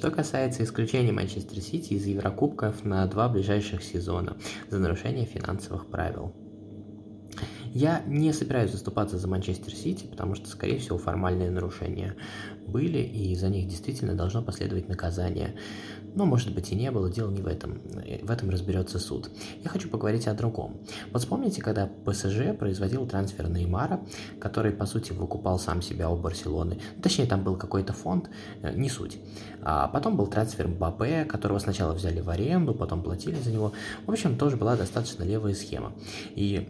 Что касается исключения Манчестер Сити из Еврокубков на два ближайших сезона за нарушение финансовых правил. Я не собираюсь заступаться за Манчестер Сити, потому что, скорее всего, формальные нарушения были, и за них действительно должно последовать наказание. Но, может быть, и не было, дело не в этом. В этом разберется суд. Я хочу поговорить о другом. Вот вспомните, когда ПСЖ производил трансфер Неймара, который, по сути, выкупал сам себя у Барселоны. Ну, точнее, там был какой-то фонд, э, не суть. А потом был трансфер Мбаппе, которого сначала взяли в аренду, потом платили за него. В общем, тоже была достаточно левая схема. И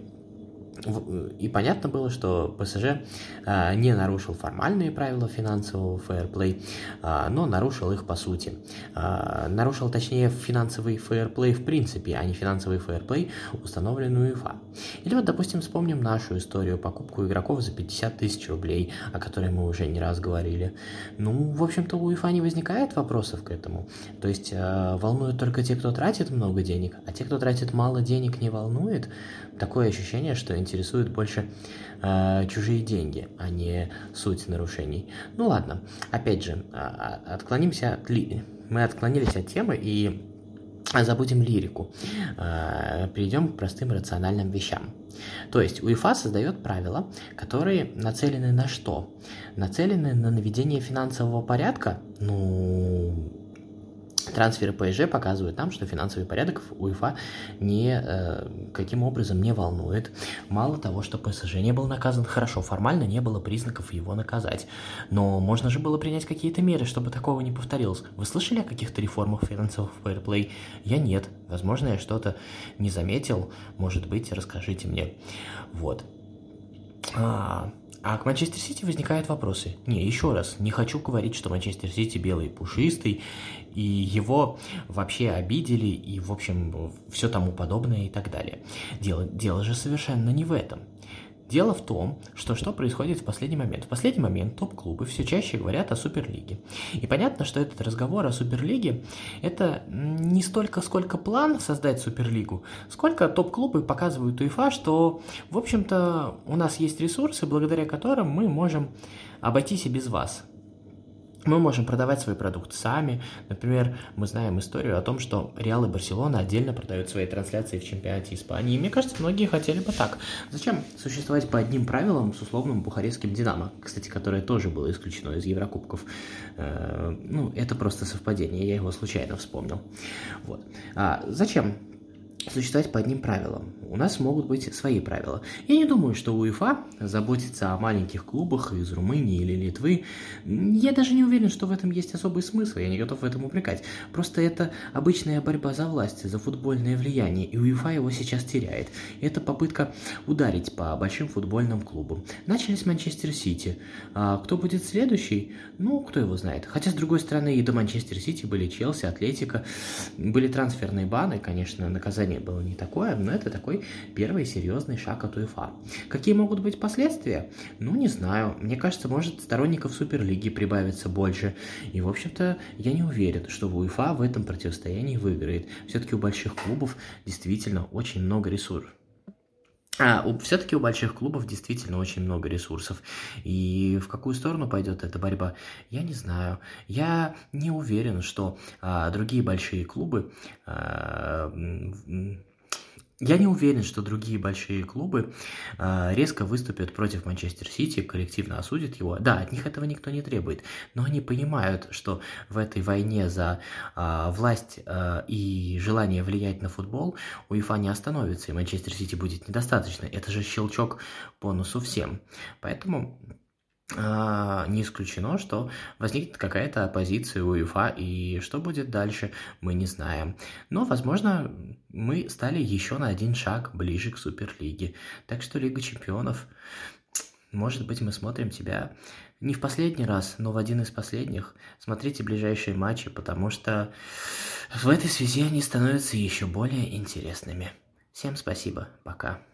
и понятно было, что ПСЖ а, не нарушил формальные правила финансового фейерплей, а, но нарушил их по сути. А, нарушил, точнее, финансовый фейерплей в принципе, а не финансовый фейерплей, установленный УЕФА. Или вот, допустим, вспомним нашу историю покупку игроков за 50 тысяч рублей, о которой мы уже не раз говорили. Ну, в общем-то, у УЕФА не возникает вопросов к этому. То есть волнуют только те, кто тратит много денег, а те, кто тратит мало денег, не волнует. Такое ощущение, что интересуют больше э, чужие деньги, а не суть нарушений. Ну ладно, опять же, э, отклонимся от ли... мы отклонились от темы и забудем лирику. Э, перейдем к простым рациональным вещам. То есть УЕФА создает правила, которые нацелены на что? Нацелены на наведение финансового порядка? Ну, Трансферы ПСЖ показывают нам, что финансовый порядок УЕФА не, э, каким образом не волнует. Мало того, что ПСЖ не был наказан хорошо, формально не было признаков его наказать. Но можно же было принять какие-то меры, чтобы такого не повторилось. Вы слышали о каких-то реформах финансовых фейерплей? Я нет. Возможно, я что-то не заметил. Может быть, расскажите мне. Вот. А, а к Манчестер Сити возникают вопросы. Не, еще раз, не хочу говорить, что Манчестер Сити белый и пушистый, и его вообще обидели, и, в общем, все тому подобное и так далее. Дело, дело же совершенно не в этом. Дело в том, что что происходит в последний момент. В последний момент топ-клубы все чаще говорят о Суперлиге. И понятно, что этот разговор о Суперлиге – это не столько, сколько план создать Суперлигу, сколько топ-клубы показывают УЕФА, что, в общем-то, у нас есть ресурсы, благодаря которым мы можем обойтись и без вас мы можем продавать свой продукт сами. Например, мы знаем историю о том, что Реал и Барселона отдельно продают свои трансляции в чемпионате Испании. И мне кажется, многие хотели бы так. Зачем существовать по одним правилам с условным бухарестским Динамо, кстати, которое тоже было исключено из Еврокубков. Э, ну, это просто совпадение, я его случайно вспомнил. Вот. А зачем существовать по одним правилам. У нас могут быть свои правила. Я не думаю, что УЕФА заботится о маленьких клубах из Румынии или Литвы. Я даже не уверен, что в этом есть особый смысл, я не готов в этом упрекать. Просто это обычная борьба за власть, за футбольное влияние, и УЕФА его сейчас теряет. Это попытка ударить по большим футбольным клубам. Начали с Манчестер Сити. А кто будет следующий? Ну, кто его знает. Хотя, с другой стороны, и до Манчестер Сити были Челси, Атлетика, были трансферные баны, конечно, наказание решение было не такое, но это такой первый серьезный шаг от УЕФА. Какие могут быть последствия? Ну, не знаю. Мне кажется, может сторонников Суперлиги прибавится больше. И, в общем-то, я не уверен, что УЕФА в этом противостоянии выиграет. Все-таки у больших клубов действительно очень много ресурсов. А, все-таки у больших клубов действительно очень много ресурсов. И в какую сторону пойдет эта борьба, я не знаю. Я не уверен, что а, другие большие клубы а, я не уверен, что другие большие клубы э, резко выступят против Манчестер Сити, коллективно осудят его. Да, от них этого никто не требует, но они понимают, что в этой войне за э, власть э, и желание влиять на футбол УЕФА не остановится, и Манчестер Сити будет недостаточно. Это же щелчок по носу всем. Поэтому не исключено, что возникнет какая-то оппозиция у УЕФА, и что будет дальше, мы не знаем. Но, возможно, мы стали еще на один шаг ближе к Суперлиге. Так что Лига Чемпионов, может быть, мы смотрим тебя не в последний раз, но в один из последних. Смотрите ближайшие матчи, потому что в этой связи они становятся еще более интересными. Всем спасибо, пока.